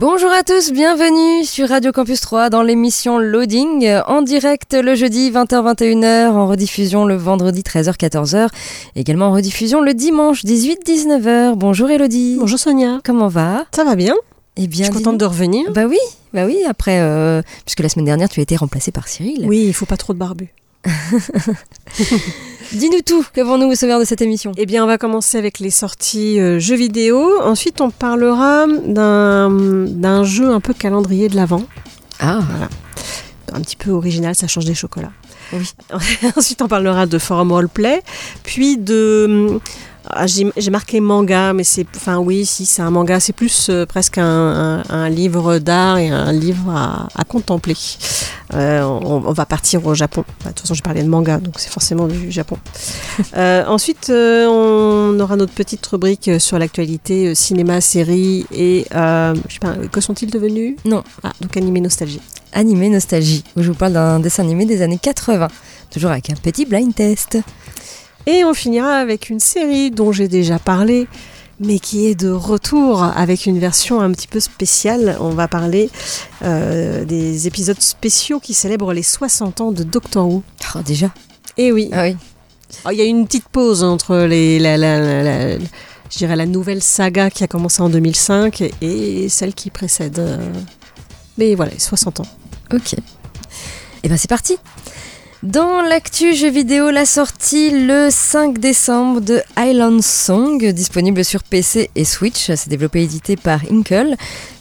Bonjour à tous, bienvenue sur Radio Campus 3 dans l'émission Loading, en direct le jeudi 20h-21h, en rediffusion le vendredi 13h-14h, également en rediffusion le dimanche 18-19h. Bonjour Elodie. Bonjour Sonia. Comment va? Ça va bien Eh bien, Je suis contente de revenir. Bah oui, bah oui, après, euh, puisque la semaine dernière tu as été remplacée par Cyril. Oui, il faut pas trop de barbu. Dis-nous tout, qu'avons-nous au sommaire de cette émission? Eh bien, on va commencer avec les sorties euh, jeux vidéo. Ensuite, on parlera d'un jeu un peu calendrier de l'Avent. Ah, Voilà. Un petit peu original, ça change des chocolats. Oui. Ensuite, on parlera de forum roleplay, puis de... ah, J'ai marqué manga, mais c'est... Enfin oui, si, c'est un manga, c'est plus euh, presque un, un- un livre d'art et un livre à, à contempler. Euh, on, on va partir au Japon. De toute façon, je parlais de manga, donc c'est forcément du Japon. Euh, ensuite, on aura notre petite rubrique sur l'actualité cinéma, série et... je sais pas, que sont-ils devenus? Non. Ah, donc animé nostalgie. Animé Nostalgie, où je vous parle d'un dessin animé des années 80, toujours avec un petit blind test. Et on finira avec une série dont j'ai déjà parlé, mais qui est de retour avec une version un petit peu spéciale. On va parler euh, des épisodes spéciaux qui célèbrent les 60 ans de Doctor Who. Oh, déjà Et oui, Ah oui. Oh, il y a une petite pause entre les, la, la- la- la- je dirais la nouvelle saga qui a commencé en 2005 et celle qui précède. euh, Mais voilà, 60 ans. Ok. Et ben c'est parti dans l'actu jeu vidéo, la sortie le 5 décembre de Island Song, disponible sur PC et Switch. C'est développé et édité par Inkle.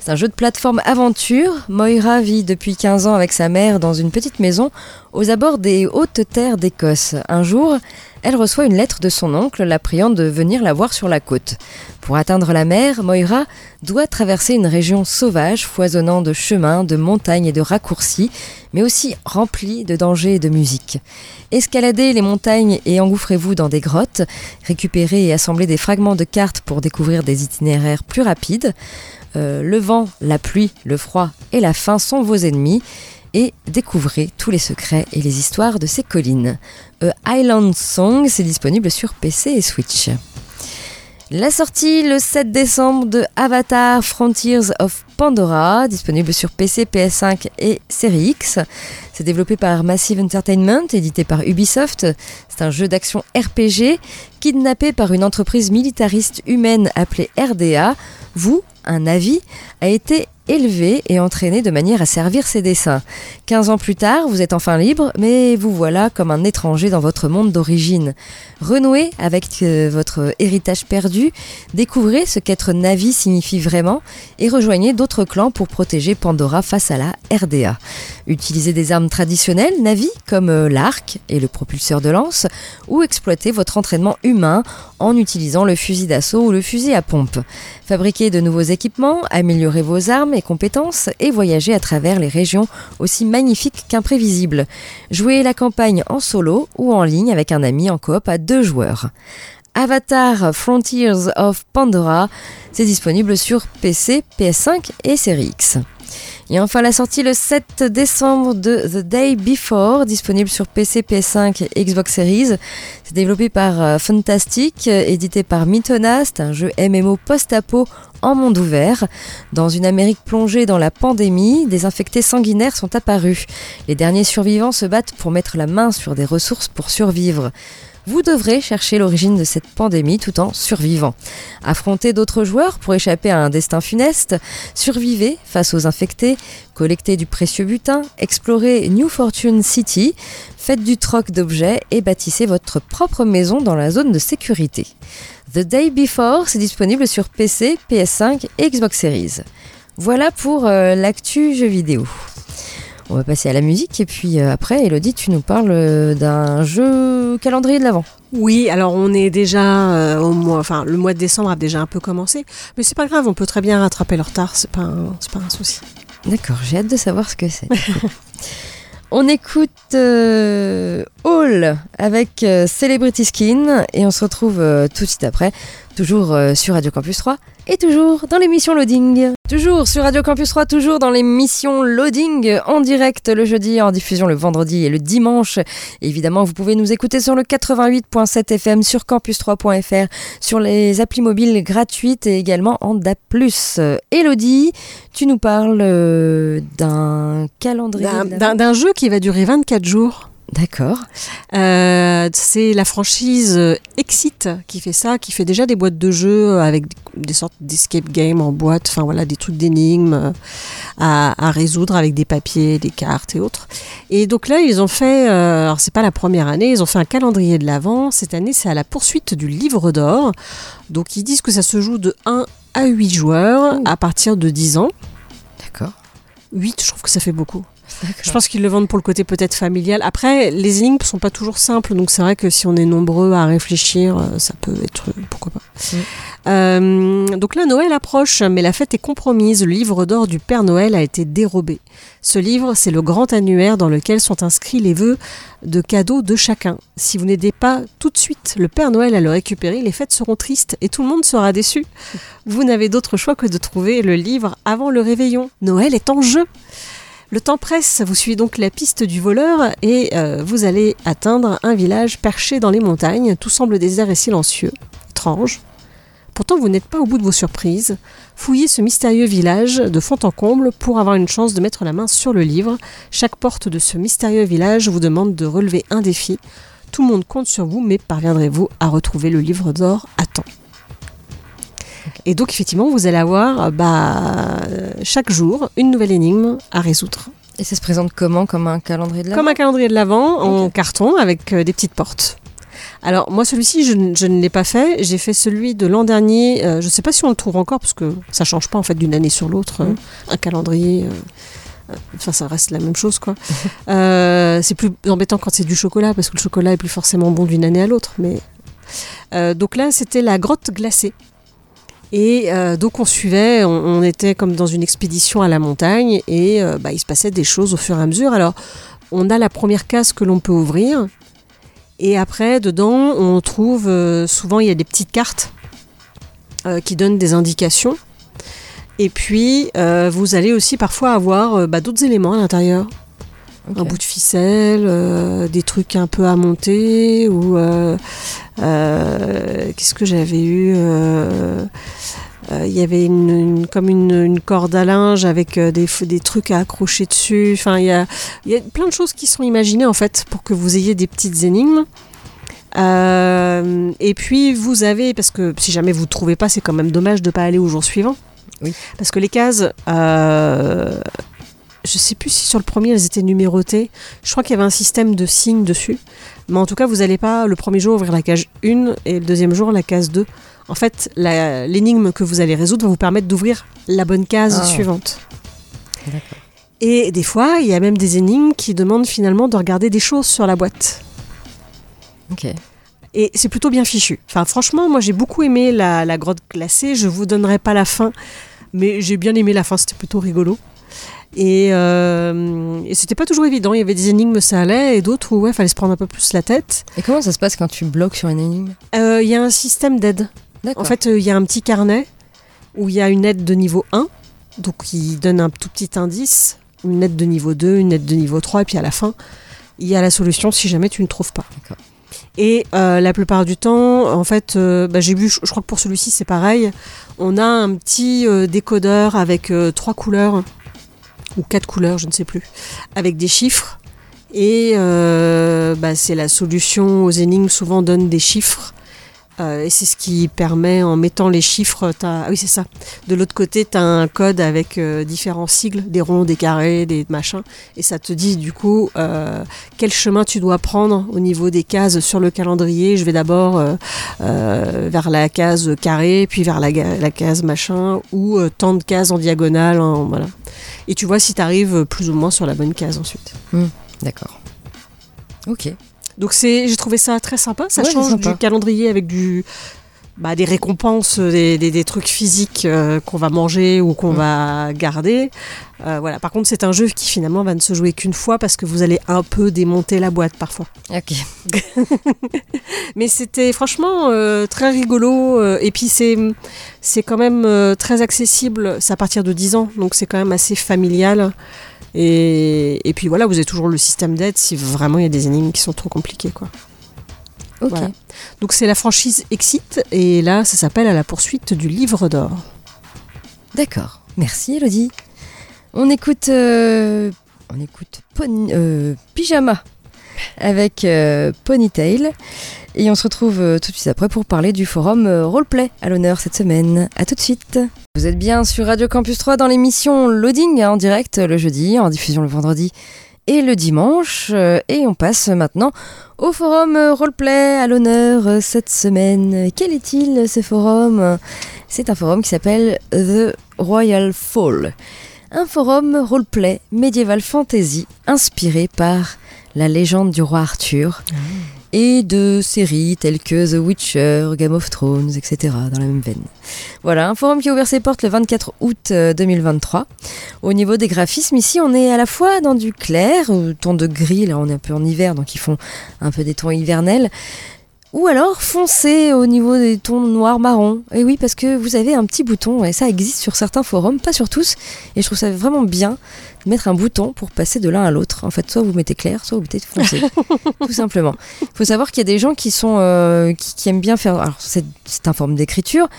C'est un jeu de plateforme aventure. Moira vit depuis 15 ans avec sa mère dans une petite maison aux abords des hautes terres d'Écosse. Un jour, elle reçoit une lettre de son oncle la priant de venir la voir sur la côte. Pour atteindre la mer, Moira doit traverser une région sauvage foisonnant de chemins, de montagnes et de raccourcis, mais aussi remplie de dangers et de musique. Escaladez les montagnes et engouffrez-vous dans des grottes, récupérez et assemblez des fragments de cartes pour découvrir des itinéraires plus rapides. Euh, le vent, la pluie, le froid et la faim sont vos ennemis et découvrez tous les secrets et les histoires de ces collines. A Island Song, c'est disponible sur PC et Switch. La sortie le 7 décembre de Avatar Frontiers of Pandora, disponible sur PC, PS5 et Série X. C'est développé par Massive Entertainment, édité par Ubisoft. C'est un jeu d'action RPG kidnappé par une entreprise militariste humaine appelée RDA. Vous, un avis, a été élevé et entraîné de manière à servir ses desseins. 15 ans plus tard, vous êtes enfin libre, mais vous voilà comme un étranger dans votre monde d'origine. Renouez avec euh, votre héritage perdu, découvrez ce qu'être Navi signifie vraiment et rejoignez d'autres clans pour protéger Pandora face à la RDA. Utilisez des armes traditionnelles Navi comme euh, l'arc et le propulseur de lance ou exploitez votre entraînement humain en utilisant le fusil d'assaut ou le fusil à pompe. Fabriquez de nouveaux équipements, améliorez vos armes compétences et voyagez à travers les régions aussi magnifiques qu'imprévisibles. Jouez la campagne en solo ou en ligne avec un ami en coop à deux joueurs. Avatar Frontiers of Pandora, c'est disponible sur PC, PS5 et Series X. Et enfin la sortie le 7 décembre de The Day Before, disponible sur PC, PS5 et Xbox Series. C'est développé par euh, Fantastic, édité par Mythona, c'est un jeu MMO post-apo en monde ouvert. Dans une Amérique plongée dans la pandémie, des infectés sanguinaires sont apparus. Les derniers survivants se battent pour mettre la main sur des ressources pour survivre. Vous devrez chercher l'origine de cette pandémie tout en survivant. Affrontez d'autres joueurs pour échapper à un destin funeste, survivez face aux infectés, collectez du précieux butin, explorez New Fortune City, faites du troc d'objets et bâtissez votre propre maison dans la zone de sécurité. The Day Before, c'est disponible sur PC, PS5 et Xbox Series. Voilà pour euh, l'actu jeu vidéo. On va passer à la musique et puis euh, après, Elodie, tu nous parles euh, d'un jeu calendrier de l'Avent. Oui, alors on est déjà au mois, enfin le mois de décembre a déjà un peu commencé, mais c'est pas grave, on peut très bien rattraper le retard, c'est pas, un- pas un souci. D'accord, j'ai hâte de savoir ce que c'est. on écoute euh, All avec euh, Celebrity Skin et on se retrouve euh, tout de suite après, toujours euh, sur Radio Campus 3 et toujours dans l'émission Loading. Toujours sur Radio Campus 3, toujours dans l'émission Loading en direct le jeudi, en diffusion le vendredi et le dimanche. Évidemment, vous pouvez nous écouter sur le 88.7 FM, sur campus3.fr, sur les applis mobiles gratuites et également en DAP+. Elodie, tu nous parles d'un calendrier. D'un jeu qui va durer 24 jours. D'accord. Euh, c'est la franchise euh, Exit qui fait ça, qui fait déjà des boîtes de jeux avec des- sortes d'escape game en boîte, enfin voilà, des trucs d'énigmes euh, à, à résoudre avec des papiers, des cartes et autres. Et donc là, ils ont fait, euh, alors c'est pas la première année, ils ont fait un calendrier de l'avant. Cette année, c'est à la poursuite du livre d'or. Donc ils disent que ça se joue de 1 à 8 joueurs à partir de 10 ans. D'accord. 8, je trouve que ça fait beaucoup. Je pense qu'ils le vendent pour le côté peut-être familial. Après, les énigmes sont pas toujours simples, donc c'est vrai que si on est nombreux à réfléchir, euh, ça peut être pourquoi pas. Euh, donc là, Noël approche, mais la fête est compromise. Le livre d'or du Père Noël a été dérobé. Ce livre, c'est le grand annuaire dans lequel sont inscrits les vœux de cadeaux de chacun. Si vous n'aidez pas tout de suite le Père Noël à le récupérer, les fêtes seront tristes et tout le monde sera déçu. Vous n'avez d'autre choix que de trouver le livre avant le réveillon. Noël est en jeu. Le temps presse, vous suivez donc la piste du voleur et euh, vous allez atteindre un village perché dans les montagnes. Tout semble désert et silencieux. Étrange. Pourtant, vous n'êtes pas au bout de vos surprises. Fouillez ce mystérieux village de fond en comble pour avoir une chance de mettre la main sur le livre. Chaque porte de ce mystérieux village vous demande de relever un défi. Tout le monde compte sur vous, mais parviendrez-vous à retrouver le livre d'or à temps? Et donc, effectivement, vous allez avoir euh, bah, euh, chaque jour une nouvelle énigme à résoudre. Et ça se présente comment? Comme un calendrier de l'Avent Comme un calendrier de l'Avent en carton avec euh, des petites portes. Alors moi celui-ci je, ne- je ne l'ai pas fait, j'ai fait celui de l'an dernier, euh, je ne sais pas si on le trouve encore parce que ça change pas en fait d'une année sur l'autre, euh, un calendrier, euh, enfin ça reste la même chose quoi. C'est plus embêtant quand c'est du chocolat parce que le chocolat est plus forcément bon d'une année à l'autre, mais donc là c'était la grotte glacée. Et euh, donc on suivait, on, était comme dans une expédition à la montagne et euh, bah, il se passait des choses au fur et à mesure. Alors on a la première case que l'on peut ouvrir et après dedans on trouve euh, souvent il y a des petites cartes qui donnent des indications. Et puis vous allez aussi parfois avoir bah, d'autres éléments à l'intérieur. Un bout de ficelle, euh, des trucs un peu à monter ou euh, euh, qu'est-ce que j'avais eu il y avait une, une- comme une, une corde à linge avec des, des trucs à accrocher dessus. Enfin, il y a, y a plein de choses qui sont imaginées en fait pour que vous ayez des petites énigmes. Euh, et puis vous avez, parce que si jamais vous ne trouvez pas, c'est quand même dommage de ne pas aller au jour suivant. Oui. Parce que les cases, euh, je sais plus si sur le premier elles étaient numérotées. Je crois qu'il y avait un système de signes dessus. Mais en tout cas, vous n'allez pas le premier jour ouvrir la case 1 et le deuxième jour la case 2. En fait, l'énigme que vous allez résoudre va vous permettre d'ouvrir la bonne case Ah. suivante. Et des fois, il y a même des énigmes qui demandent finalement de regarder des choses sur la boîte. Ok. Et c'est plutôt bien fichu. Enfin, franchement, moi j'ai beaucoup aimé la, la grotte glacée. Je vous donnerai pas la fin, mais j'ai bien aimé la fin. C'était plutôt rigolo. Et, euh, et c'était pas toujours évident. Il y avait des énigmes, ça allait, et d'autres où ouais, fallait se prendre un peu plus la tête. Et comment ça se passe quand tu bloques sur une énigme Euh, Il y a un système d'aide. En fait, euh, il y a un petit carnet où il y a une aide de niveau 1, donc qui donne un tout petit indice, une aide de niveau 2, une aide de niveau 3, et puis à la fin, il y a la solution si jamais tu ne trouves pas. Et euh, la plupart du temps, en fait, euh, bah, j'ai vu, je, je crois que pour celui-ci c'est pareil, on a un petit euh, décodeur avec trois couleurs, ou quatre couleurs, je ne sais plus, avec des chiffres. Et euh, bah, c'est la solution aux énigmes, souvent donne des chiffres. Euh, et c'est ce qui permet, en mettant les chiffres, t'as- ah oui c'est ça. De l'autre côté, tu as un code avec euh, différents sigles, des ronds, des carrés, des machins. Et ça te dit du coup euh, quel chemin tu dois prendre au niveau des cases sur le calendrier. Je vais d'abord vers la case carré, puis vers la, case machin, ou tant de cases en diagonale. voilà. et tu vois si tu arrives plus ou moins sur la bonne case ensuite. D'accord. Ok. Donc c'est, j'ai trouvé ça très sympa. Ça Ouais, change sympa. du calendrier avec du, bah, des récompenses, des, des- des trucs physiques euh, qu'on va manger ou qu'on va garder. Euh, voilà. Par contre, c'est un jeu qui finalement va ne se jouer qu'une fois parce que vous allez un peu démonter la boîte parfois. Ok. Mais c'était franchement euh, très rigolo. euh, et puis c'est, c'est quand même euh, très accessible. C'est à partir de 10 ans, donc c'est quand même assez familial. Et, et puis voilà, vous avez toujours le système d'aide si vraiment il y a des énigmes qui sont trop compliquées. Quoi. Ok. Voilà. Donc c'est la franchise Exit et là ça s'appelle à la poursuite du livre d'or. D'accord. Merci Elodie. On écoute, euh, on écoute euh, Pyjama avec euh, Ponytail et on se retrouve euh, tout de suite après pour parler du forum euh, Roleplay à l'honneur cette semaine. À tout de suite. Vous êtes bien sur Radio Campus 3 dans l'émission Loading en direct le jeudi, en diffusion le vendredi et le dimanche. Euh, Et on passe maintenant au forum euh, Roleplay à l'honneur euh, cette semaine. Quel est-il ce forum? C'est un forum qui s'appelle The Royal Fall. Un forum roleplay médiéval fantasy inspiré par la légende du roi Arthur et de séries telles que The Witcher, Game of Thrones, etc. dans la même veine. Voilà, un forum qui a ouvert ses portes le 24 août euh, 2023. Au niveau des graphismes, ici on est à la fois dans du clair, euh, ton de gris, là on est un peu en hiver donc ils font un peu des tons hivernels, ou alors foncé au niveau des tons noir-marron. Et oui, parce que vous avez un petit bouton, et ça existe sur certains forums, pas sur tous, et je trouve ça vraiment bien de mettre un bouton pour passer de l'un à l'autre. En fait, soit vous mettez clair, soit vous mettez foncé, tout simplement. Il faut savoir qu'il y a des gens qui sont euh, qui, qui aiment bien faire. Alors c'est c'est un forme d'écriture,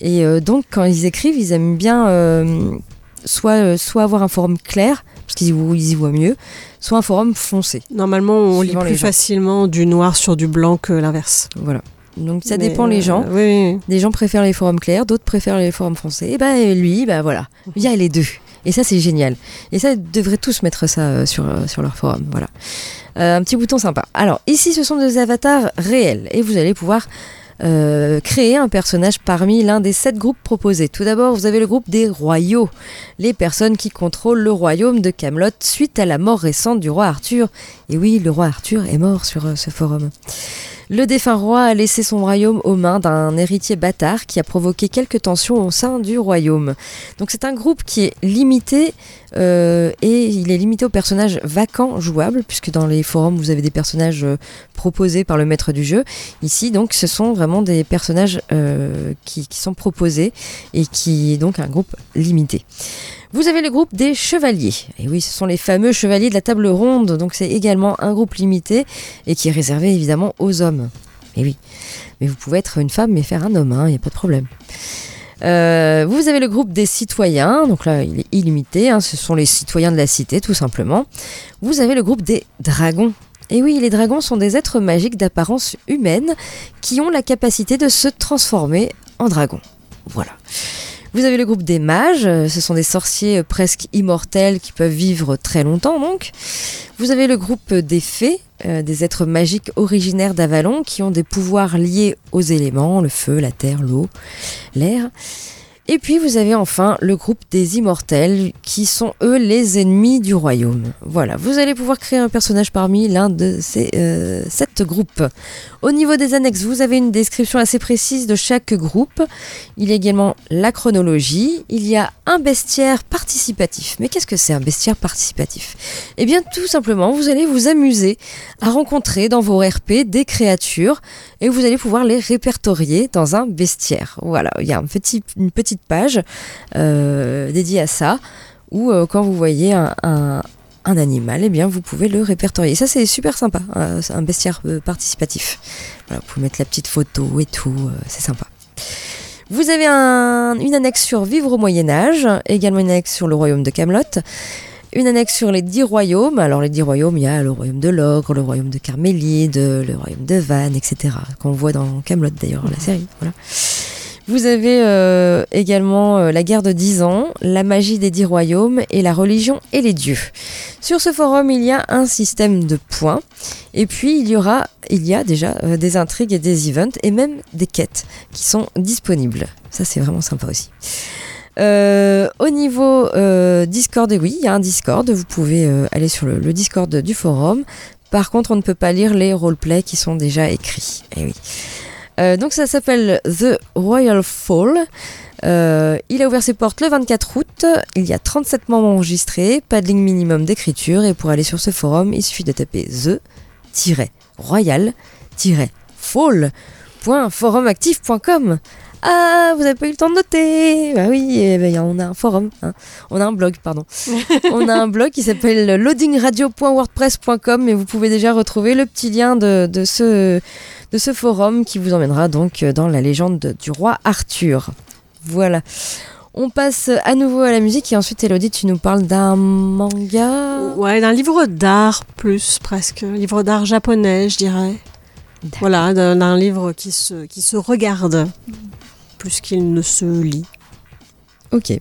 et euh, donc quand ils écrivent, ils aiment bien euh, soit soit avoir un forum clair parce qu'ils y, voient- ils y voient mieux, soit un forum foncé. Normalement on lit les plus facilement du noir sur du blanc que l'inverse. Voilà. Donc ça Mais, dépend les euh, gens. oui, oui. Des gens préfèrent les forums clairs, d'autres préfèrent les forums foncés. Et ben lui, ben voilà, il y a les deux. Et ça c'est génial. Et ça ils devraient tous mettre ça euh, sur euh, sur leur forum. Voilà, Euh, un petit bouton sympa. Alors ici, ce sont des avatars réels et vous allez pouvoir euh, créer un personnage parmi l'un des sept groupes proposés. Tout d'abord, vous avez le groupe des royaux, les personnes qui contrôlent le royaume de Camelot suite à la mort récente du roi Arthur. Et oui, le roi Arthur est mort sur euh, ce forum. Le défunt roi a laissé son royaume aux mains d'un héritier bâtard qui a provoqué quelques tensions au sein du royaume. Donc c'est un groupe qui est limité euh, et il est limité aux personnages vacants jouables puisque dans les forums vous avez des personnages euh, proposés par le maître du jeu. Ici donc ce sont vraiment des personnages euh, qui, qui sont proposés et qui est donc un groupe limité. Vous avez le groupe des chevaliers. Et oui, ce sont les fameux chevaliers de la table ronde. Donc c'est également un groupe limité et qui est réservé évidemment aux hommes. Et oui. Mais vous pouvez être une femme et faire un homme, il n'y a pas de problème. Euh, vous avez le groupe des citoyens, donc là il est illimité, hein, ce sont les citoyens de la cité tout simplement. Vous avez le groupe des dragons. Et oui, les dragons sont des êtres magiques d'apparence humaine qui ont la capacité de se transformer en dragon. Voilà. Vous avez le groupe des mages, euh, ce sont des sorciers euh, presque immortels qui peuvent vivre très longtemps donc. Vous avez le groupe des fées, euh, des êtres magiques originaires d'Avalon qui ont des pouvoirs liés aux éléments, le feu, la terre, l'eau, l'air. Et puis vous avez enfin le groupe des immortels qui sont eux les ennemis du royaume. Voilà, vous allez pouvoir créer un personnage parmi l'un de ces euh, sept groupes. Au niveau des annexes, vous avez une description assez précise de chaque groupe. Il y a également la chronologie. Il y a un bestiaire participatif. Mais qu'est-ce que c'est un bestiaire participatif? Eh bien, tout simplement, vous allez vous amuser à rencontrer dans vos RP des créatures et vous allez pouvoir les répertorier dans un bestiaire. Voilà, il y a une petite page euh, dédiée à ça où euh, quand vous voyez un, un- un animal, eh bien vous pouvez le répertorier. Ça c'est super sympa, euh, un bestiaire participatif. Voilà, vous pouvez mettre la petite photo et tout, c'est sympa. Vous avez un- une annexe sur Vivre au Moyen Âge, également une annexe sur le royaume de Camelot, une annexe sur les dix royaumes. Alors les dix royaumes, il y a le royaume de l'ogre, le royaume de Carmélide, le royaume de Vannes, etc. Qu'on voit dans Camelot d'ailleurs, la série. Voilà. Vous avez euh, également euh, la guerre de 10 ans, la magie des dix royaumes et la religion et les dieux. Sur ce forum, il y a un système de points et puis il y aura, il y a déjà euh, des intrigues et des events et même des quêtes qui sont disponibles. Ça c'est vraiment sympa aussi. Au niveau Discord, oui, il y a un Discord. Vous pouvez aller sur le, le Discord du forum. Par contre, on ne peut pas lire les roleplays qui sont déjà écrits. Eh oui. Euh, donc ça s'appelle The Royal Fall. Euh, il a ouvert ses portes le 24 août. Il y a 37 membres enregistrés, pas de ligne minimum d'écriture. Et pour aller sur ce forum, il suffit de taper the-royal-fall.forumactif.com. Ah, vous n'avez pas eu le temps de noter Bah oui, eh ben, on a un forum, hein. on a un blog, pardon. on a un blog qui s'appelle loadingradio.wordpress.com et vous pouvez déjà retrouver le petit lien de, de ce, de ce forum qui vous emmènera donc dans la légende de- du roi Arthur. Voilà. On passe à nouveau à la musique et ensuite Elodie, tu nous parles d'un manga? Ouais, d'un livre d'art plus presque, un livre d'art japonais, je dirais. Voilà, d'un d'un livre qui se, qui se regarde plus qu'il ne se lit. Ok.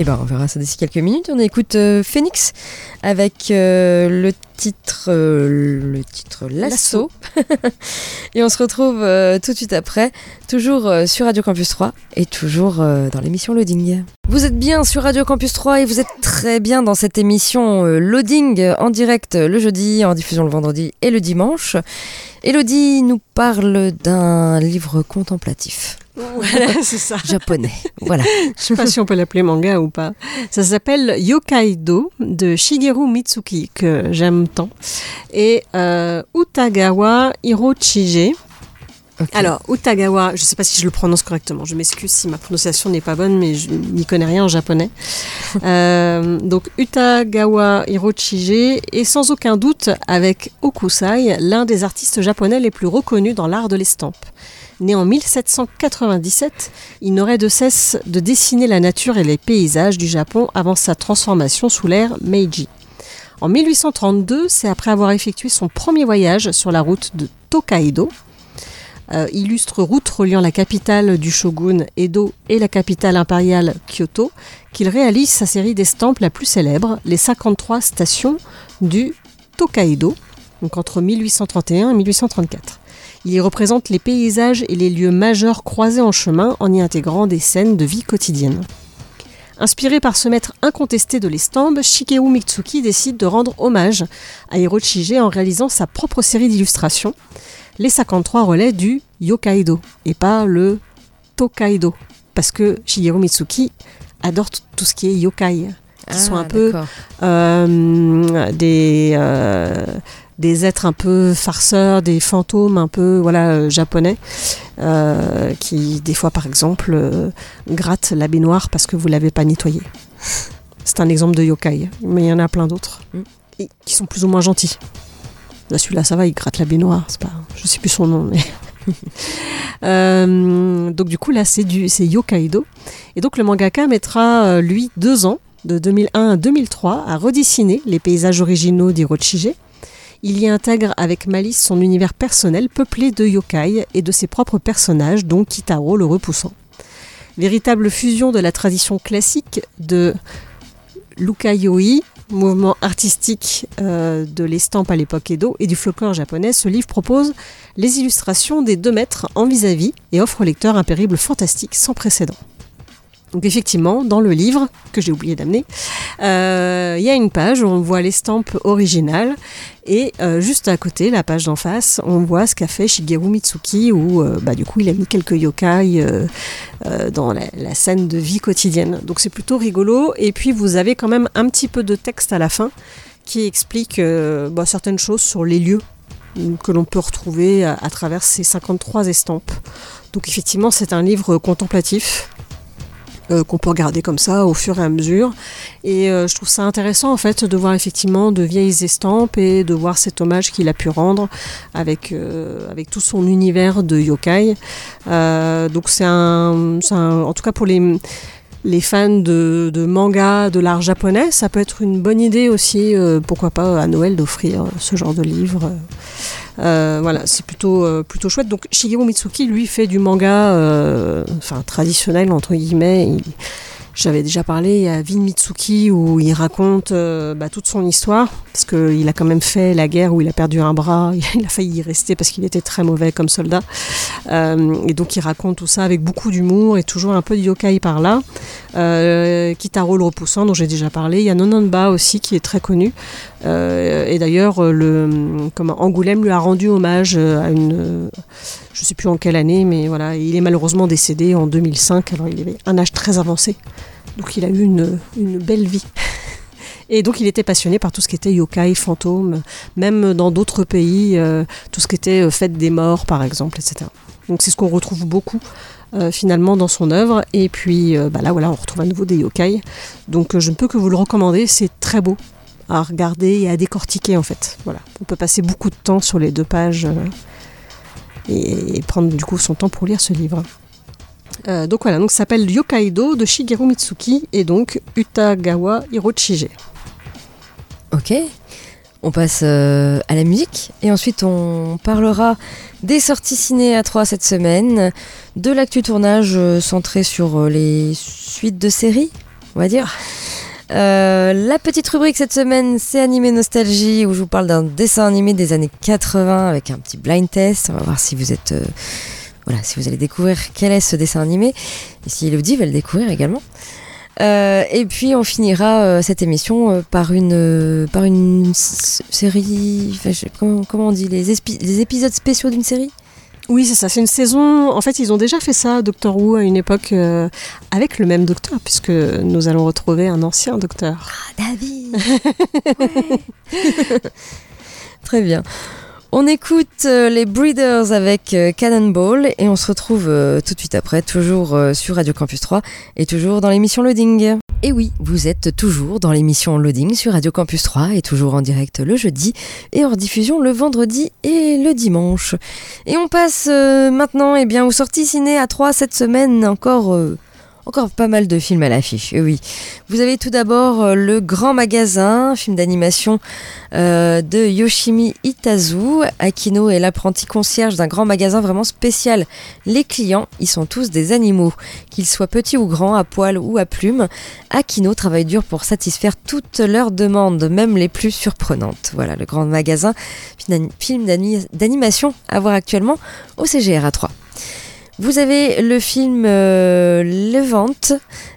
Eh ben, on verra ça d'ici quelques minutes. On écoute euh, Phoenix avec euh, le titre, euh, le titre Lasso. et on se retrouve tout de suite après, toujours sur Radio Campus 3 et toujours dans l'émission Loading. Vous êtes bien sur Radio Campus 3 et vous êtes très bien dans cette émission Loading en direct le jeudi, en diffusion le vendredi et le dimanche. Elodie nous parle d'un livre contemplatif Voilà, c'est ça. japonais. Voilà. Je sais pas si on peut l'appeler manga ou pas. Ça s'appelle Yokaido de Shigeru Mitsuki, que j'aime tant, et euh, Utagawa Hirochige. Alors, Utagawa, je sais pas si je le prononce correctement, je m'excuse si ma prononciation n'est pas bonne, mais je n'y connais rien en japonais. Euh, donc, Utagawa Hirochige est sans aucun doute, avec Okusai, l'un des artistes japonais les plus reconnus dans l'art de l'estampe. Né en 1797, il n'aurait de cesse de dessiner la nature et les paysages du Japon avant sa transformation sous l'ère Meiji. En 1832, c'est après avoir effectué son premier voyage sur la route de Tokaido, illustre route reliant la capitale du shogun Edo et la capitale impériale Kyoto, qu'il réalise sa série d'estampes la plus célèbre, les 53 stations du Tokaido, donc entre 1831 et 1834. Il y représente les paysages et les lieux majeurs croisés en chemin en y intégrant des scènes de vie quotidienne. Inspiré par ce maître incontesté de l'estampe, Shigeru Mitsuki décide de rendre hommage à Hirochige en réalisant sa propre série d'illustrations, les 53 relais du Yokaido et pas le Tokaido, parce que Shigeru Mitsuki adore tout- ce qui est yokai, qui sont un peu Ah, euh, des, euh, des êtres un peu farceurs, des fantômes un peu voilà euh, japonais, qui des fois par exemple grattent la baignoire parce que vous l'avez pas nettoyée. C'est un exemple de yokai, mais il y en a plein d'autres Mm. et qui sont plus ou moins gentils. Là, celui-là, ça va, il gratte la baignoire. C'est pas, je sais plus son nom, mais. Euh, donc du coup là c'est du c'est Yokaido et donc le mangaka mettra euh, lui deux ans de 2001 à 2003 à redessiner les paysages originaux d'Hirochige. Il y intègre avec malice son univers personnel peuplé de yokai et de ses propres personnages dont Kitaro le repoussant. Véritable fusion de la tradition classique de l'ukiyo-e, mouvement artistique euh, de l'estampe à l'époque Edo et du folklore japonais, ce livre propose les illustrations des deux maîtres en vis-à-vis et offre au lecteur un périple fantastique sans précédent. Donc effectivement, dans le livre, que j'ai oublié d'amener, euh, il y a une page où on voit l'estampe originale et euh, juste à côté, la page d'en face, on voit ce qu'a fait Shigeru Mitsuki où euh, bah, du coup il a mis quelques yokai dans la, scène de vie quotidienne. Donc c'est plutôt rigolo et puis vous avez quand même un petit peu de texte à la fin qui explique bah, certaines choses sur les lieux que l'on peut retrouver à, à travers ces 53 estampes. Donc effectivement c'est un livre contemplatif euh, qu'on peut regarder comme ça au fur et à mesure. Et euh, je trouve ça intéressant en fait de voir effectivement de vieilles estampes et de voir cet hommage qu'il a pu rendre avec, euh, avec tout son univers de yokai. Euh, donc c'est un, un- en tout cas pour les, les fans de, manga, de l'art japonais, ça peut être une bonne idée aussi, euh, pourquoi pas à Noël d'offrir ce genre de livre. Euh, voilà, c'est plutôt, euh, plutôt chouette. Donc Shigeru Mitsuki, lui, fait du manga euh, enfin, traditionnel, entre guillemets. Il- J'avais déjà parlé à Vin Mitsuki où il raconte euh, bah, toute son histoire parce qu'il a quand même fait la guerre où il a perdu un bras, il a failli y rester parce qu'il était très mauvais comme soldat. Euh, et donc il raconte tout ça avec beaucoup d'humour et toujours un peu de yokai par là. Euh, Kitaro le repoussant dont j'ai déjà parlé. Il y a Nononba aussi qui est très connu. Euh, et d'ailleurs, le Angoulême lui a rendu hommage à une, je sais plus en quelle année, mais voilà, il est malheureusement décédé en 2005. Alors il avait un âge très avancé. Donc il a eu une, belle vie. Et donc il était passionné par tout ce qui était yokai, fantômes, même dans d'autres pays, euh, tout ce qui était euh, fête des morts par exemple, etc. Donc c'est ce qu'on retrouve beaucoup euh, finalement dans son œuvre. Et puis bah là on retrouve à nouveau des yokai. Donc je ne peux que vous le recommander, c'est très beau à regarder et à décortiquer en fait. Voilà, on peut passer beaucoup de temps sur les deux pages et prendre du coup son temps pour lire ce livre. Euh, donc voilà, donc ça s'appelle Yokaido de Shigeru Mitsuki et donc Utagawa Hirochige. Ok. On passe euh, à la musique et ensuite on parlera des sorties ciné à 3 cette semaine, de l'actu tournage euh, centré sur les suites de séries, on va dire. La petite rubrique cette semaine, c'est Animé Nostalgie, où je vous parle d'un dessin animé des années 80 avec un petit blind test. On va voir si vous êtes. Voilà, si vous allez découvrir quel est ce dessin animé, et si Elodie va le découvrir également. Euh, et puis on finira euh, cette émission euh, par une par une série. enfin, je- comment, comment on dit les, les épisodes spéciaux d'une série? Oui, c'est ça, c'est une saison. En fait, ils ont déjà fait ça, Doctor Who, à une époque, euh, avec le même docteur, puisque nous allons retrouver un ancien docteur. Ah, David Très bien. On écoute euh, les Breeders avec euh, Cannonball et on se retrouve euh, tout de suite après, toujours sur Radio Campus 3 et toujours dans l'émission Loading. Et oui, vous êtes toujours dans l'émission Loading sur Radio Campus 3 et toujours en direct le jeudi et hors diffusion le vendredi et le dimanche. Et on passe maintenant eh bien, aux sorties ciné à 3 cette semaine, encore... encore pas mal de films à l'affiche, eh oui. Vous avez tout d'abord euh, Le Grand Magasin, film d'animation euh, de Yoshimi Itazu. Akino est l'apprenti concierge d'un grand magasin vraiment spécial. Les clients, ils sont tous des animaux. Qu'ils soient petits ou grands, à poil ou à plumes, Akino travaille dur pour satisfaire toutes leurs demandes, même les plus surprenantes. Voilà, Le Grand Magasin, film d'ani- d'animation à voir actuellement au CGR à 3. Vous avez le film euh, Levante,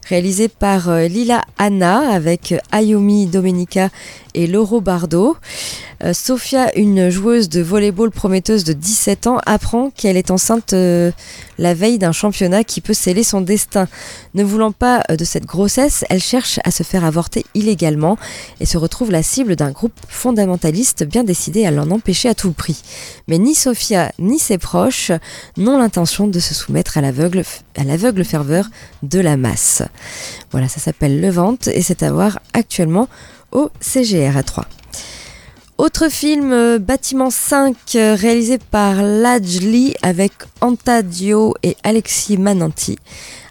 réalisé par euh, Lila Anna avec euh, Ayumi Domenica et Loro Bardo. Euh, Sofia, une joueuse de volleyball prometteuse de 17 ans, apprend qu'elle est enceinte euh, la veille d'un championnat qui peut sceller son destin. Ne voulant pas euh, de cette grossesse, elle cherche à se faire avorter illégalement et se retrouve la cible d'un groupe fondamentaliste bien décidé à l'en empêcher à tout prix. Mais ni Sofia ni ses proches n'ont l'intention de se soumettre à l'aveugle, à l'aveugle ferveur de la masse. Voilà, ça s'appelle Levante et c'est à voir actuellement au CGR à 3. Autre film, euh, Bâtiment 5, euh, réalisé par Lajli avec Anta Dio et Alexis Mananti.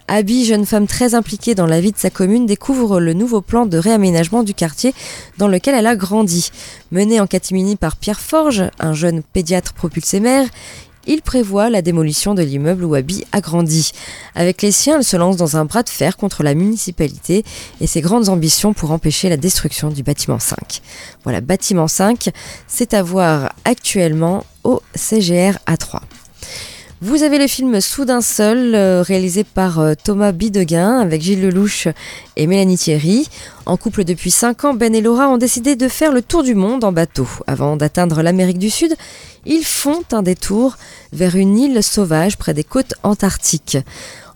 Abby, jeune femme très impliquée dans la vie de sa commune, découvre le nouveau plan de réaménagement du quartier dans lequel elle a grandi. Mené en catimini par Pierre Forge, un jeune pédiatre propulsé maire, il prévoit la démolition de l'immeuble où Abby a grandi. Avec les siens, elle se lance dans un bras de fer contre la municipalité et ses grandes ambitions pour empêcher la destruction du bâtiment 5. Voilà, bâtiment 5, c'est à voir actuellement au CGR A3. Vous avez le film Soudain seul, euh, réalisé par euh, Thomas Bideguin avec Gilles Lelouch et Mélanie Thierry. En couple depuis 5 ans, Ben et Laura ont décidé de faire le tour du monde en bateau. Avant d'atteindre l'Amérique du Sud, ils font un détour vers une île sauvage près des côtes antarctiques.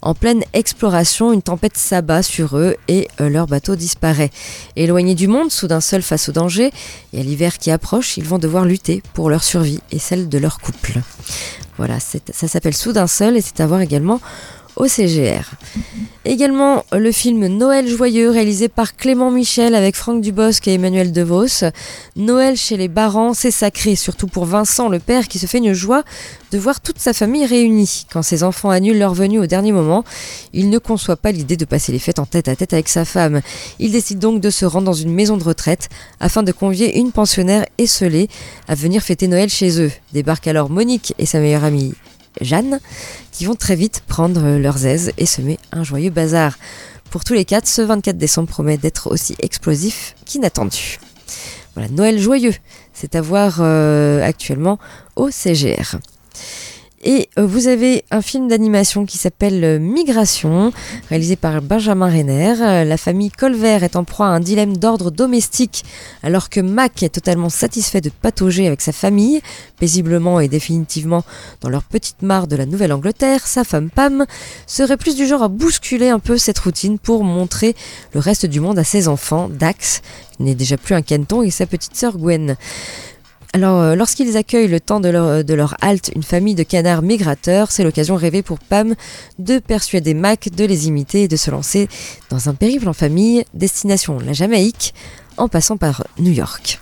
En pleine exploration, une tempête s'abat sur eux et euh, leur bateau disparaît. Éloignés du monde, soudain seuls face au danger, et à l'hiver qui approche, ils vont devoir lutter pour leur survie et celle de leur couple. Voilà, ça s'appelle Soudain seul et c'est à voir également au CGR. Également le film Noël joyeux réalisé par Clément Michel avec Franck Dubosc et Emmanuel DeVos. Noël chez les Barans, c'est sacré, surtout pour Vincent le père qui se fait une joie de voir toute sa famille réunie. Quand ses enfants annulent leur venue au dernier moment, il ne conçoit pas l'idée de passer les fêtes en tête à tête avec sa femme. Il décide donc de se rendre dans une maison de retraite afin de convier une pensionnaire esselée à venir fêter Noël chez eux. Débarquent alors Monique et sa meilleure amie Jeanne, qui vont très vite prendre leurs aises et semer un joyeux bazar. Pour tous les quatre, ce 24 décembre promet d'être aussi explosif qu'inattendu. Voilà, Noël joyeux, c'est à voir euh, actuellement au CGR. Et euh, vous avez un film d'animation qui s'appelle euh, Migration, réalisé par Benjamin Renner. Euh, La famille Colvert est en proie à un dilemme d'ordre domestique, alors que Mac est totalement satisfait de patauger avec sa famille, paisiblement et définitivement dans leur petite mare de la Nouvelle-Angleterre. Sa femme Pam serait plus du genre à bousculer un peu cette routine pour montrer le reste du monde à ses enfants, Dax, n'est déjà plus un canton, et sa petite sœur Gwen. Alors, euh, lorsqu'ils accueillent le temps de leur, de leur halte une famille de canards migrateurs, c'est l'occasion rêvée pour Pam de persuader Mac de les imiter et de se lancer dans un périple en famille, destination la Jamaïque, en passant par New York.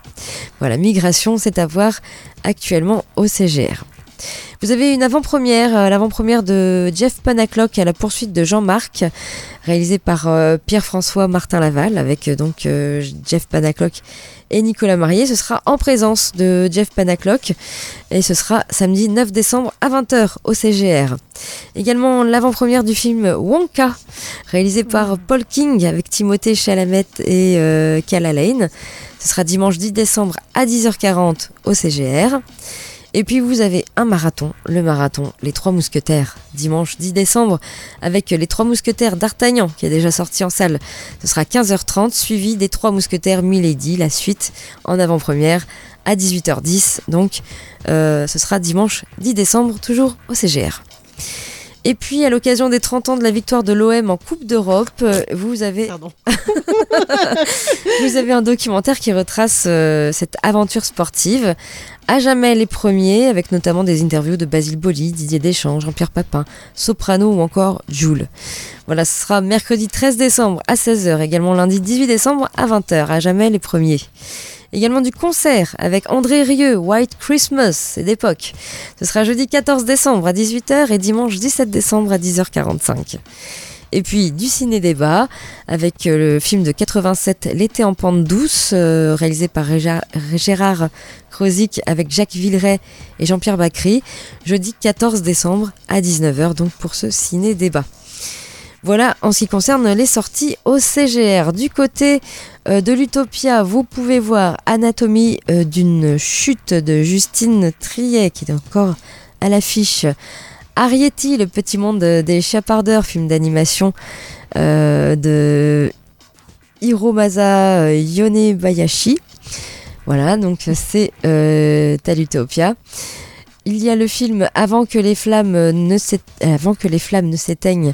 Voilà, migration, c'est à voir actuellement au CGR. Vous avez une avant-première, euh, l'avant-première de Jeff Panaclock à la poursuite de Jean-Marc, réalisé par euh, Pierre-François Martin Laval, avec euh, donc Jeff Panaclock et Nicolas Marié. Ce sera en présence de Jeff Panaclock et ce sera samedi 9 décembre à 20h au CGR. Également l'avant-première du film Wonka, réalisé par Paul King avec Timothée Chalamet et euh, Kala Lane. Ce sera dimanche 10 décembre à 10h40 au CGR. Et puis vous avez un marathon, le marathon Les Trois Mousquetaires, dimanche 10 décembre, avec Les Trois Mousquetaires d'Artagnan, qui est déjà sorti en salle. Ce sera 15h30, suivi des Trois Mousquetaires Milady, la suite en avant-première à 18h10. Donc euh, ce sera dimanche 10 décembre, toujours au CGR. Et puis, à l'occasion des 30 ans de la victoire de l'OM en Coupe d'Europe, euh, vous avez vous avez un documentaire qui retrace euh, cette aventure sportive. À jamais les premiers, avec notamment des interviews de Basile Boli, Didier Deschamps, Jean-Pierre Papin, Soprano ou encore Jules. Voilà, ce sera mercredi 13 décembre à 16h, également lundi 18 décembre à 20h. À jamais les premiers. Également du concert avec André Rieu, White Christmas, c'est d'époque. Ce sera jeudi 14 décembre à 18h et dimanche 17 décembre à 10h45. Et puis du ciné-débat avec euh, le film de 87 L'été en pente douce, euh, réalisé par Gérard Crozic avec Jacques Villeray et Jean-Pierre Bacry, jeudi 14 décembre à 19h, donc pour ce ciné-débat. Voilà en ce qui concerne les sorties au CGR. Du côté euh, de l'Utopia, vous pouvez voir Anatomie euh, d'une chute de Justine Triet qui est encore à l'affiche. Arietti, le petit monde des chapardeurs, film d'animation euh, de Hiromasa Yonebayashi. Voilà, donc c'est euh, à l'Utopia. Il y a le film Avant que les flammes ne s'éteignent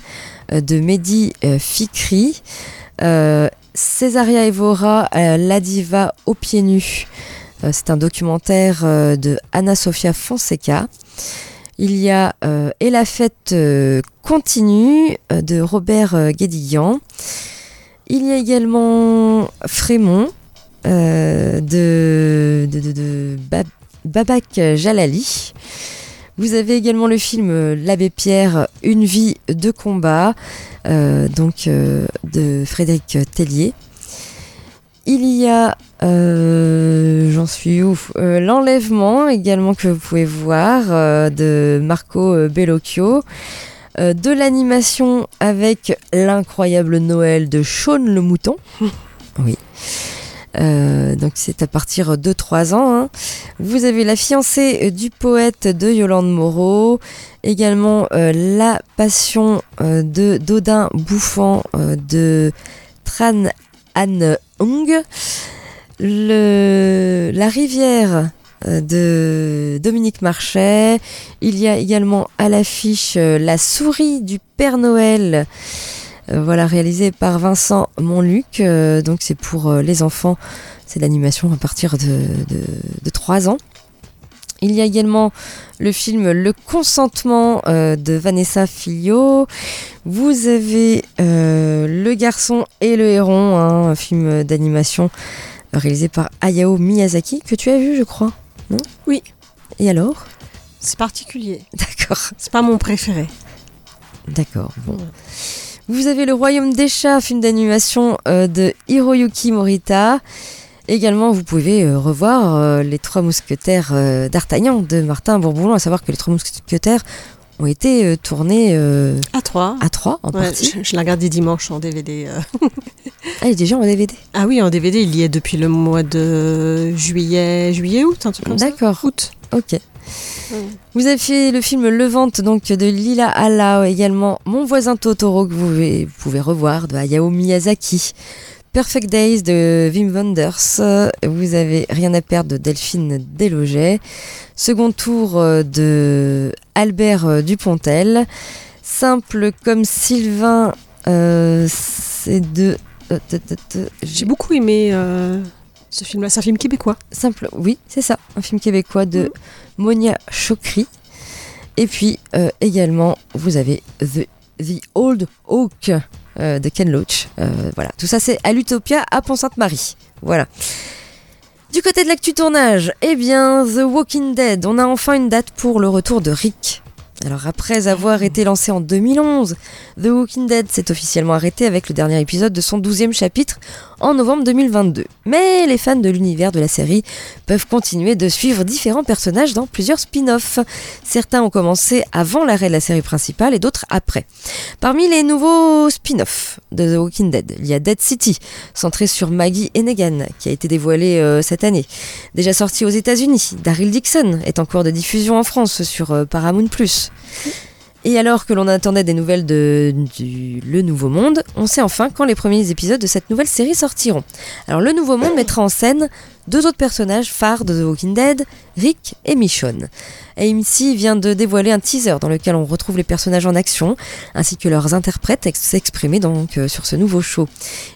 de Mehdi Fikri. Césaria Evora, euh, La diva aux pieds nus. Euh, c'est un documentaire euh, de Anna Sofia Fonseca. Il y a Et la fête continue de Robert Guédiguian. Il y a également Frémont de, de, de- de Bab- Babak Jalali. Vous avez également le film euh, L'Abbé Pierre, Une vie de combat, euh, donc euh, de Frédéric Tellier. Il y a, euh, j'en suis ouf, L'Enlèvement également que vous pouvez voir de Marco Bellocchio. De l'animation avec l'incroyable Noël de Sean le Mouton. oui. Euh, donc c'est à partir de 3 ans. hein. Vous avez La fiancée du poète de Yolande Moreau. Également euh, La passion euh, de Dodin Bouffant euh, de Tran An Hung. Le, la rivière euh, de Dominique Marchais. Il y a également à l'affiche euh, La souris du Père Noël. Euh, voilà, réalisé par Vincent Monluc. Euh, donc c'est pour euh, les enfants. C'est l'animation à partir de, de, de 3 ans. Il y a également le film Le consentement euh, de Vanessa Filio. Vous avez euh, Le garçon et le héron, hein, un film d'animation réalisé par Hayao Miyazaki, que tu as vu, je crois. Non? Oui. Et alors? C'est particulier. D'accord. C'est pas mon préféré. D'accord. Bon. Vous avez Le Royaume des chats, film d'animation euh, de Hiroyuki Morita. Également, vous pouvez euh, revoir euh, Les Trois Mousquetaires euh, d'Artagnan de Martin Bourboulon, à savoir que Les Trois Mousquetaires ont été tournées euh, À 3. à 3 en Ouais, partie. je, je l'ai regardé dimanche en DVD. Ah, il est déjà en DVD. Ah oui, en DVD, il y est depuis le mois de juillet, juillet, août, un truc comme ça. D'accord. Août. Ok. Vous avez fait le film Levante donc de Lila Alao, également Mon voisin Totoro que vous pouvez, revoir de Hayao Miyazaki. Perfect Days de Wim Wenders. Vous avez Rien à perdre de Delphine Deloget. Second tour euh, de Albert euh, Dupontel. Simple comme Sylvain, euh, c'est de. J'ai beaucoup aimé ce film-là. C'est un film québécois. Simple, oui, c'est ça, un film québécois de Monia Chokri. Et puis euh, également, vous avez The, The Old Oak euh, de Ken Loach. Euh, voilà, tout ça c'est à l'Utopia à Pont-Sainte-Marie. Voilà. Du côté de l'actu tournage, eh bien, The Walking Dead, on a enfin une date pour le retour de Rick. Alors après avoir été lancé en 2011, The Walking Dead s'est officiellement arrêté avec le dernier épisode de son 12e chapitre en novembre 2022. Mais les fans de l'univers de la série peuvent continuer de suivre différents personnages dans plusieurs spin-offs. Certains ont commencé avant l'arrêt de la série principale et d'autres après. Parmi les nouveaux spin-offs de The Walking Dead, il y a Dead City, centré sur Maggie et Negan, qui a été dévoilé euh, cette année. Déjà sorti aux États-Unis, Daryl Dixon est en cours de diffusion en France sur euh, Paramount+. Et alors que l'on attendait des nouvelles de Le Nouveau Monde, on sait enfin quand les premiers épisodes de cette nouvelle série sortiront. Alors Le Nouveau Monde mettra en scène deux autres personnages phares de The Walking Dead, Rick et Michonne. AMC vient de dévoiler un teaser dans lequel on retrouve les personnages en action, ainsi que leurs interprètes ex- s'exprimer donc euh, sur ce nouveau show.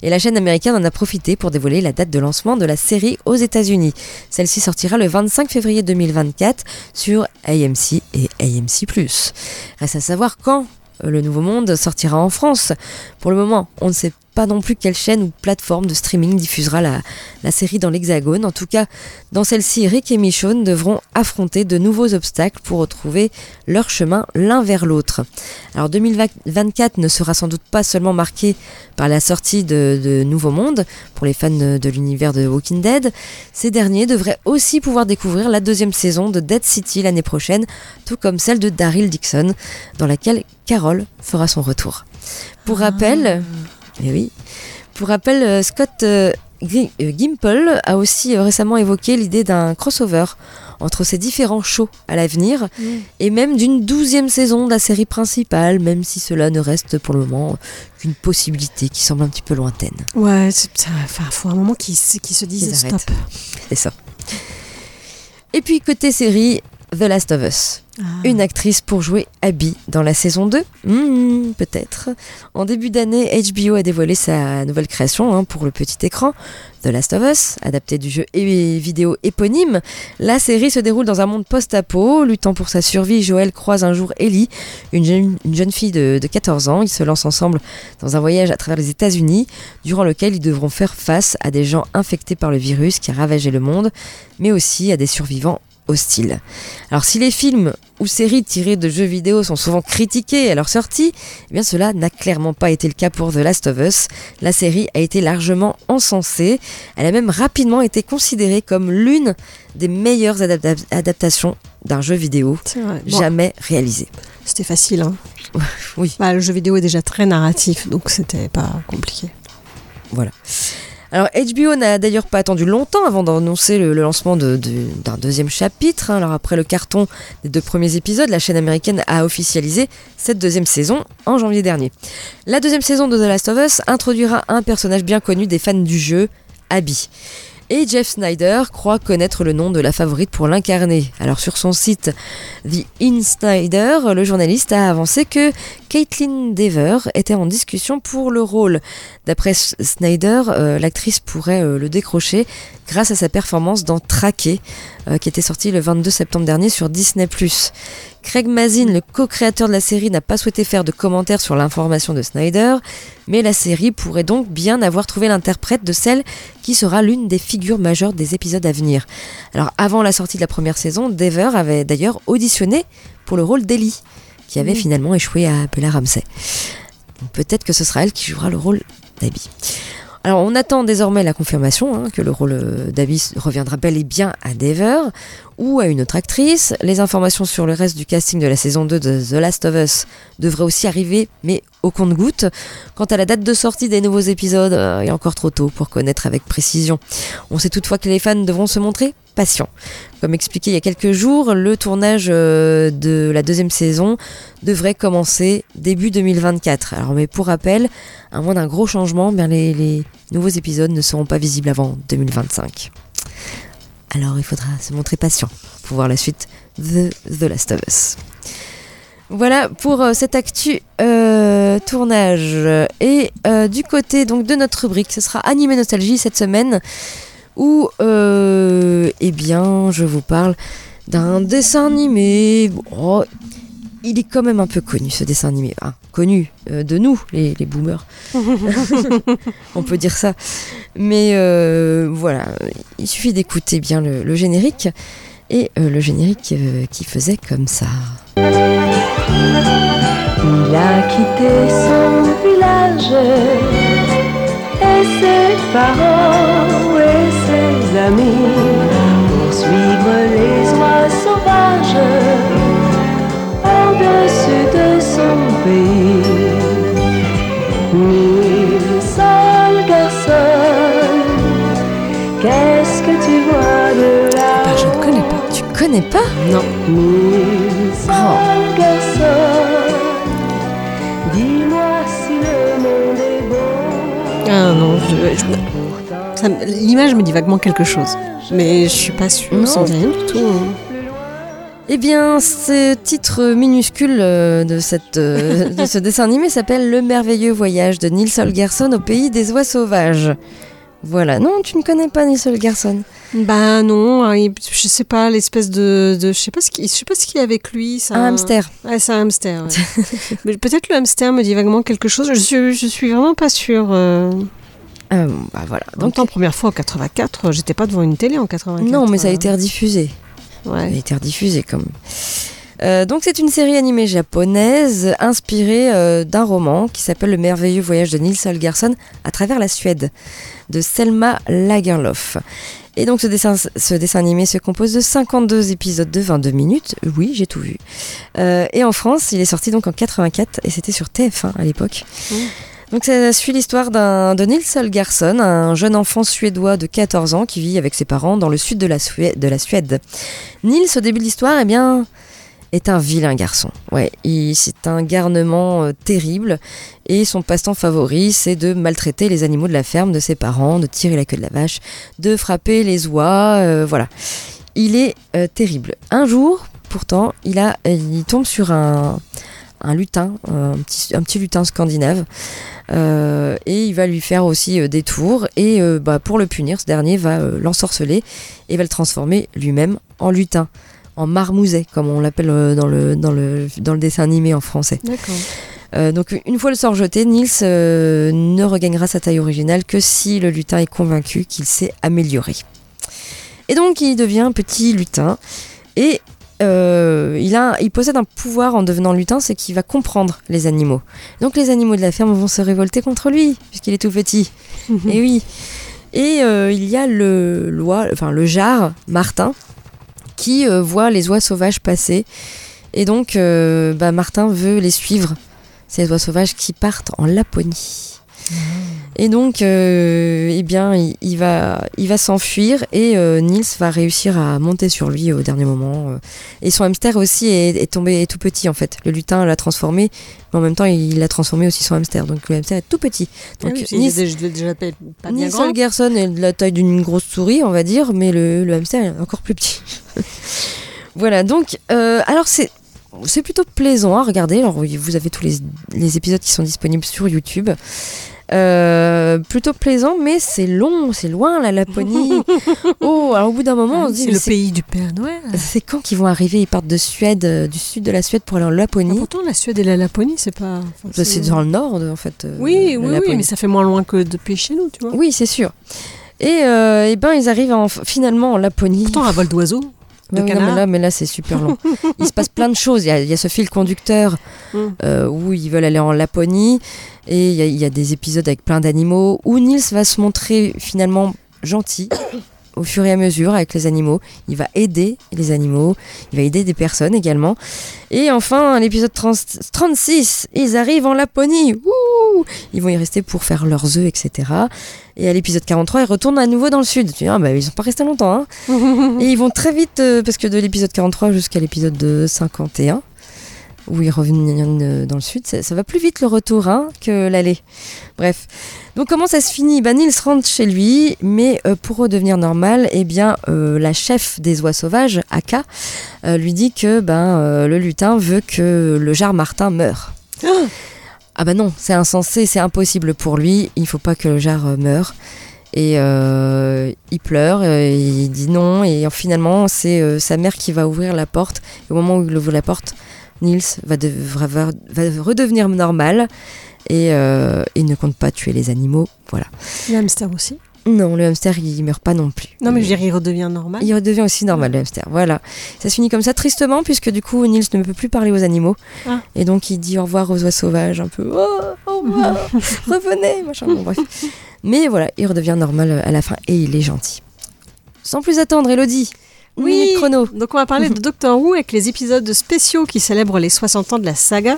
Et la chaîne américaine en a profité pour dévoiler la date de lancement de la série aux États-Unis. Celle-ci sortira le 25 février 2024 sur AMC et AMC+. Reste à savoir quand euh, le Nouveau Monde sortira en France. Pour le moment, on ne sait pas non plus quelle chaîne ou plateforme de streaming diffusera la, la série dans l'Hexagone. En tout cas, dans celle-ci, Rick et Michonne devront affronter de nouveaux obstacles pour retrouver leur chemin l'un vers l'autre. Alors 2024 ne sera sans doute pas seulement marqué par la sortie de, de Nouveau Monde pour les fans de, de l'univers de Walking Dead. Ces derniers devraient aussi pouvoir découvrir la deuxième saison de Dead City l'année prochaine, tout comme celle de Daryl Dixon, dans laquelle Carol fera son retour. Pour rappel, eh oui, pour rappel, euh, Scott euh, euh, Gimple a aussi récemment évoqué l'idée d'un crossover entre ces différents shows à l'avenir et même d'une douzième saison de la série principale, même si cela ne reste pour le moment qu'une possibilité qui semble un petit peu lointaine. Ouais, enfin, faut un moment qu'ils se, qu'ils se disent Qu'ils stop. C'est ça. Et puis côté série, The Last of Us. Ah. Une actrice pour jouer Abby dans la saison 2 Hmm, Peut-être. En début d'année, HBO a dévoilé sa nouvelle création hein, pour le petit écran, The Last of Us, adapté du jeu vidéo éponyme. La série se déroule dans un monde post-apo. Luttant pour sa survie, Joël croise un jour Ellie, une jeune, une jeune fille de, de 14 ans. Ils se lancent ensemble dans un voyage à travers les États-Unis, durant lequel ils devront faire face à des gens infectés par le virus qui a ravagé le monde, mais aussi à des survivants hostiles. Alors si les films ou séries tirées de jeux vidéo sont souvent critiquées à leur sortie, eh bien cela n'a clairement pas été le cas pour The Last of Us. La série a été largement encensée, elle a même rapidement été considérée comme l'une des meilleures adapta- adaptations d'un jeu vidéo. Bon, jamais réalisé. C'était facile. Hein. Oui. Bah, le jeu vidéo est déjà très narratif, donc c'était pas compliqué. Voilà. Alors HBO n'a d'ailleurs pas attendu longtemps avant d'annoncer le, lancement d'un deuxième chapitre. hein. Alors après le carton des deux premiers épisodes, la chaîne américaine a officialisé cette deuxième saison en janvier dernier. La deuxième saison de The Last of Us introduira un personnage bien connu des fans du jeu, Abby. Et Jeff Snyder croit connaître le nom de la favorite pour l'incarner. Alors sur son site The Insider, le journaliste a avancé que Caitlin Dever était en discussion pour le rôle. D'après Snyder, euh, l'actrice pourrait euh, le décrocher grâce à sa performance dans Traqué, euh, qui était sorti le 22 septembre dernier sur Disney+. Craig Mazin, le co-créateur de la série, n'a pas souhaité faire de commentaires sur l'information de Snyder, mais la série pourrait donc bien avoir trouvé l'interprète de celle qui sera l'une des figures majeures des épisodes à venir. Alors avant la sortie de la première saison, Dever avait d'ailleurs auditionné pour le rôle d'Ellie, qui avait finalement échoué à Bella Ramsey. Peut-être que ce sera elle qui jouera le rôle d'Abby. Alors on attend désormais la confirmation hein, que le rôle euh, d'Abby reviendra bel et bien à Dever ou à une autre actrice. Les informations sur le reste du casting de la saison 2 de The Last of Us devraient aussi arriver, mais au compte-goutte. Quant à la date de sortie des nouveaux épisodes, euh, il est encore trop tôt pour connaître avec précision. On sait toutefois que les fans devront se montrer patients. Comme expliqué il y a quelques jours, le tournage euh, de la deuxième saison devrait commencer début 2024. Alors mais pour rappel, à moins d'un gros changement, bien les, les nouveaux épisodes ne seront pas visibles avant 2025. Alors il faudra se montrer patient pour voir la suite de The Last of Us. Voilà pour euh, cette actu euh, tournage. Et euh, du côté donc de notre rubrique, ce sera Animé Nostalgie cette semaine, où euh, eh bien je vous parle d'un dessin animé. Oh, il est quand même un peu connu ce dessin animé. Enfin, connu euh, de nous, les, les boomers. On peut dire ça. Mais euh, voilà, il suffit d'écouter bien le, le générique. Et euh, le générique euh, qui faisait comme ça. Il a quitté son village et ses parents ses amis pour suivre les oies sauvages au-dessus de son pays. Mille seuls garçons, qu'est-ce que tu vois de là? Bah, je ne connais pas. Tu connais pas? Non. Mille seuls garçons, dis-moi si le monde est beau. Ah non, je- je- l'image me dit vaguement quelque chose. Mais je suis pas sûre, Non. ça me dit rien du tout. hein. Eh bien, ce titre minuscule euh, de, cette, euh, de ce dessin animé s'appelle Le merveilleux voyage de Nils Holgersson au pays des oies sauvages. Voilà, non, tu ne connais pas Nils Holgersson? Bah non, hein, je sais pas, l'espèce de, de- je sais pas ce qui, je sais pas ce qu'il y a avec lui. Un hamster. Ouais, c'est un hamster. ouais. Mais peut-être le hamster me dit vaguement quelque chose. Je suis, je suis vraiment pas sûre. euh. Bon, bah voilà. En Donc, temps, première fois en 84, j'étais pas devant une télé en 84. non, mais ça a euh. été rediffusé. Ça a été rediffusé comme. Euh, donc c'est une série animée japonaise inspirée euh, d'un roman qui s'appelle Le merveilleux voyage de Nils Holgersson à travers la Suède de Selma Lagerlof. Et donc ce dessin, ce dessin animé se compose de 52 épisodes de 22 minutes. Oui, j'ai tout vu. Euh, et en France, il est sorti donc en 84 et c'était sur TF1 à l'époque. Donc ça suit l'histoire d'un de Nils Holgersson, un jeune enfant suédois de 14 ans qui vit avec ses parents dans le sud de la, Suède, de la. Nils, au début de l'histoire, eh bien, est un vilain garçon. Ouais, c'est un garnement euh, terrible et son passe-temps favori, c'est de maltraiter les animaux de la ferme de ses parents, de tirer la queue de la vache, de frapper les oies, euh, voilà. Il est euh, terrible. Un jour, pourtant, il a, il tombe sur un un lutin, un petit, un petit lutin scandinave, euh, et il va lui faire aussi euh, des tours, et euh, bah, pour le punir, ce dernier va l'ensorceler et va le transformer lui-même en lutin, en marmouset, comme on l'appelle dans, le, dans, le, dans le dessin animé en français. D'accord. Euh, donc une fois le sort jeté, euh, ne regagnera sa taille originale que si le lutin est convaincu qu'il s'est amélioré. Et donc il devient petit lutin et euh, il, a, il possède un pouvoir en devenant lutin, c'est qu'il va comprendre les animaux. Donc les animaux de la ferme vont se révolter contre lui puisqu'il est tout petit. et oui. Et euh, il y a le loi, enfin le jar Martin qui euh, voit les oies sauvages passer et donc bah, Martin veut les suivre ces oies sauvages qui partent en Laponie. Et donc, euh, eh bien, il, il va, il va s'enfuir et euh, Nils va réussir à monter sur lui au dernier moment. euh. Et son hamster aussi est, est tombé est tout petit en fait. Le lutin l'a transformé, mais en même temps, il a transformé aussi son hamster. Donc le hamster est tout petit. Ah Donc oui, Nils, il est déjà, déjà pas pas bien Nils grand. Holgersson est de la taille d'une grosse souris, on va dire, mais le, le hamster est encore plus petit. voilà, donc, euh, alors c'est. C'est plutôt plaisant à regarder. Alors, vous avez tous les, les épisodes qui sont disponibles sur YouTube. Euh, plutôt plaisant, mais c'est long, c'est loin la Laponie. oh, alors au bout d'un moment, on se dit C'est le pays du Père Noël. C'est quand qu'ils vont arriver? Ils partent de Suède, euh, du sud de la Suède pour aller en Ah, Laponie. pourtant, la Suède et la Laponie, c'est pas. enfin, Bah, c'est dans le nord, en fait. euh, Oui, oui, mais ça fait moins loin que depuis chez nous, tu vois. Oui, c'est sûr. Et, euh, eh ben, ils arrivent en- finalement en Laponie. Pourtant, un vol d'oiseau. De non, mais là, mais là c'est super long. il se passe plein de choses. Il y a, il y a ce fil conducteur Mm. euh, où ils veulent aller en Laponie et il y, a, il y a des épisodes avec plein d'animaux où Nils va se montrer finalement gentil au fur et à mesure avec les animaux. Il va aider les animaux, il va aider des personnes également. Et enfin, l'épisode 30 36, ils arrivent en Laponie. Ouh ils vont y rester pour faire leurs œufs, etc. Et à l'épisode 43, ils retournent à nouveau dans le sud. Tu dis, ah, bah, ils sont pas restés longtemps. hein. Et ils vont très vite, euh, parce que de l'épisode 43 jusqu'à l'épisode de 51, où ils reviennent euh, dans le sud, ça, ça va plus vite le retour hein, que l'aller. Bref. Donc comment ça se finit? Ben, Nils rentre chez lui, mais euh, pour redevenir normal, eh bien, euh, la chef des oies sauvages, Aka, lui dit que ben, le lutin veut que le jar Martin meure. Ah bah non, c'est insensé, c'est impossible pour lui, il faut pas que le jar euh, meure. Et euh, il pleure, euh, il dit non, et finalement c'est sa mère qui va ouvrir la porte. Au moment où il ouvre la porte, Nils va, de- va, va- va redevenir normal et il ne compte pas tuer les animaux. Voilà. Le hamster aussi. Non, le hamster il meurt pas non plus. Non, mais je dirais, il redevient normal. Il redevient aussi normal, le hamster. Voilà. Ça se finit comme ça, tristement, puisque du coup, Nils ne peut plus parler aux animaux. Ah. Et donc, il dit au revoir aux oies sauvages, un peu Oh, au revoir, revenez, machin. Bon, bref. Mais voilà, il redevient normal à la fin et il est gentil. Sans plus attendre, Elodie. Oui, chrono. Donc on va parler de Doctor Who avec les épisodes spéciaux qui célèbrent les 60 ans de la saga.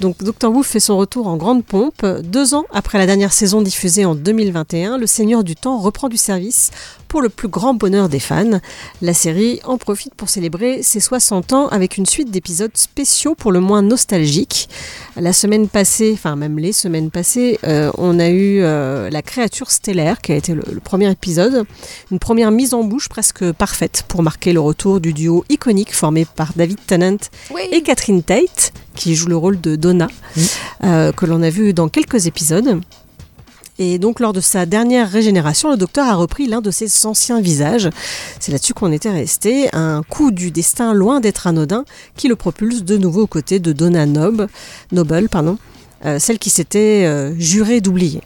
Donc Doctor Who fait son retour en grande pompe. Deux ans après la dernière saison diffusée en 2021, le Seigneur du Temps reprend du service pour le plus grand bonheur des fans. La série en profite pour célébrer ses 60 ans avec une suite d'épisodes spéciaux pour le moins nostalgiques. La semaine passée, enfin même les semaines passées, euh, on a eu euh, La créature stellaire qui a été le, le premier épisode. Une première mise en bouche presque parfaite pour marquer le retour du duo iconique formé par David Tennant et Catherine Tate, qui joue le rôle de Donna, euh, que l'on a vu dans quelques épisodes. Et donc, lors de sa dernière régénération, le docteur a repris l'un de ses anciens visages. C'est là-dessus qu'on était resté. Un coup du destin loin d'être anodin qui le propulse de nouveau aux côtés de Donna Noble, Noble, pardon, euh, celle qui s'était euh, jurée d'oublier.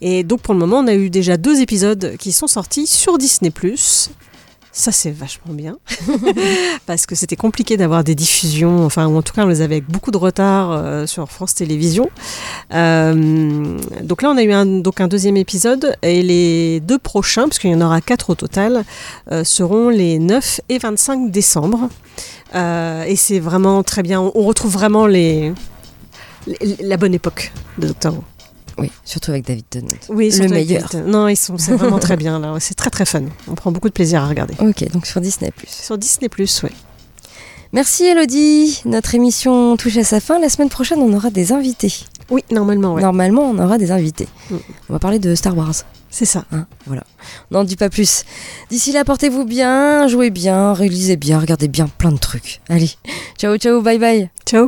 Et donc, pour le moment, on a eu déjà deux épisodes qui sont sortis sur Disney. Ça, c'est vachement bien. Parce que c'était compliqué d'avoir des diffusions, enfin, en tout cas, on les avait avec beaucoup de retard euh, sur France Télévisions. Euh, donc là, on a eu un, donc un deuxième épisode, et les deux prochains, parce qu'il y en aura quatre au total, euh, seront les 9 et 25 décembre. Et c'est vraiment très bien. On, retrouve vraiment la bonne époque de Doctor Who. Oui, surtout avec David Tennant. Oui, le meilleur. Non, ils sont, c'est vraiment très bien là. C'est très très fun. On prend beaucoup de plaisir à regarder. Ok, donc sur Disney+. Sur Disney+, oui. Merci Elodie. Notre émission touche à sa fin. La semaine prochaine, on aura des invités. Oui, normalement, ouais. Normalement, on aura des invités. Mm. On va parler de Star Wars. C'est ça. Hein, voilà. On n'en dit pas plus. D'ici là, portez-vous bien, jouez bien, réalisez bien, regardez bien plein de trucs. Allez, ciao, ciao, bye bye. Ciao.